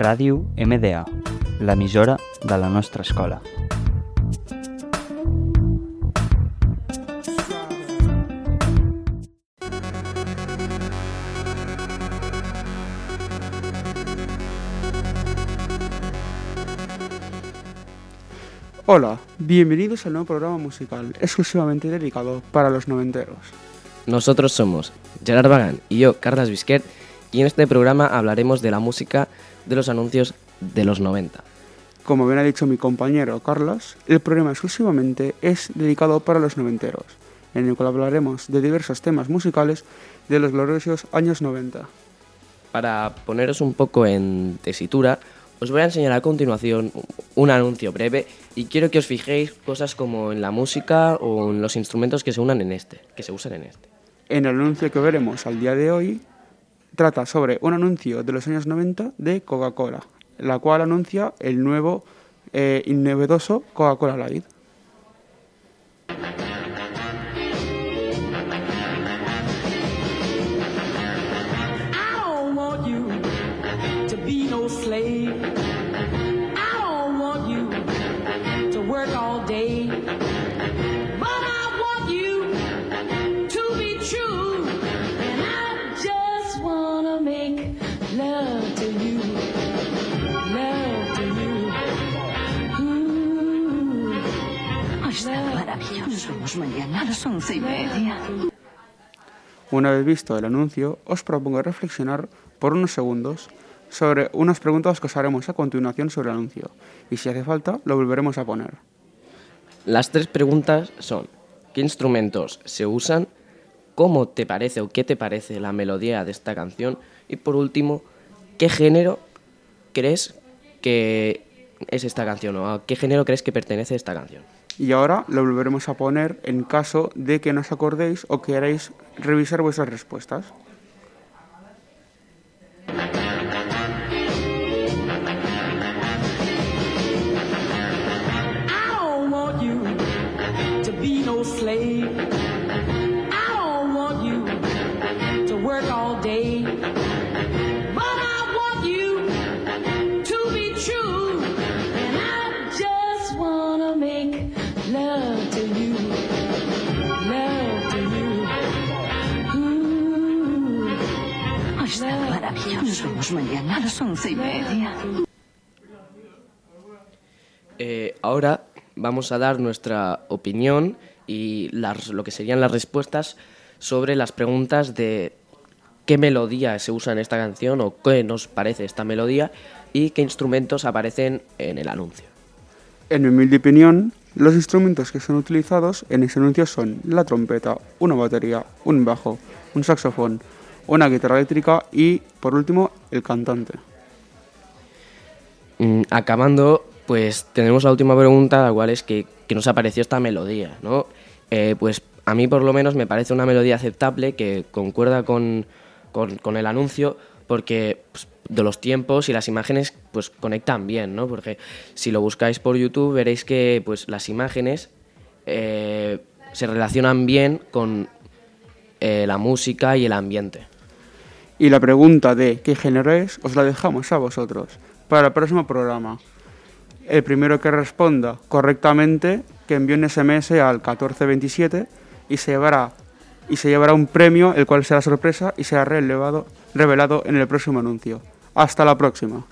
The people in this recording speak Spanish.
Ràdio MDA, l'emissora de la nostra escola. Hola, bienvenidos al nuevo programa musical exclusivamente dedicado para los noventeros. Nosotros somos Gerard Bagán y yo, Carlas Bisquet, y en este programa hablaremos de la música de los anuncios de los 90. Como bien ha dicho mi compañero Carlos, el programa exclusivamente es dedicado para los noventeros, en el cual hablaremos de diversos temas musicales de los gloriosos años 90. Para poneros un poco en tesitura, os voy a enseñar a continuación un anuncio breve y quiero que os fijéis cosas como en la música o en los instrumentos que se unan en este, que se usan en este. En el anuncio que veremos al día de hoy trata sobre un anuncio de los años 90 de Coca-Cola, la cual anuncia el nuevo eh, Coca-Cola Light. Slave. I don't want you to work all day. Make love to you. Love to you. Ooh. Está maravilloso. Mañana a las once y media. Una vez visto el anuncio, os propongo reflexionar por unos segundos sobre unas preguntas que os haremos a continuación sobre el anuncio, y si hace falta, lo volveremos a poner. Las tres preguntas son, ¿qué instrumentos se usan? ¿Cómo te parece o qué te parece la melodía de esta canción? Y por último, ¿qué género crees que es esta canción o a qué género crees que pertenece esta canción? Y ahora lo volveremos a poner en caso de que no os acordéis o queráis revisar vuestras respuestas. I don't want you to be no slave. Love to you. Love to you. Ooh. Está maravilloso. Mañana a las once y media. Eh, ahora vamos a dar nuestra opinión y las- lo que serían las respuestas sobre las preguntas de qué melodía se usa en esta canción o qué nos parece esta melodía y qué instrumentos aparecen en el anuncio. En mi humilde opinión, los instrumentos que son utilizados en ese anuncio son la trompeta, una batería, un bajo, un saxofón, una guitarra eléctrica y, por último, el cantante. Mm, acabando, pues tenemos la última pregunta, la cual es que, que nos apareció esta melodía, ¿no? Eh, pues a mí por lo menos me parece una melodía aceptable que concuerda con, con- el anuncio porque pues, de los tiempos y las imágenes pues conectan bien, ¿no? Porque si lo buscáis por YouTube veréis que pues las imágenes eh, se relacionan bien con eh, la música y el ambiente. Y la pregunta de qué género es os la dejamos a vosotros para el próximo programa. El primero que responda correctamente, que envíe un SMS al 1427 y se llevará, y se llevará un premio, el cual será sorpresa y será revelado en el próximo anuncio. Hasta la próxima.